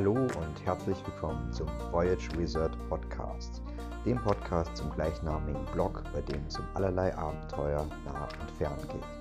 Hallo und herzlich willkommen zum Voyage Wizard Podcast, dem Podcast zum gleichnamigen Blog, bei dem es um allerlei Abenteuer nah und fern geht.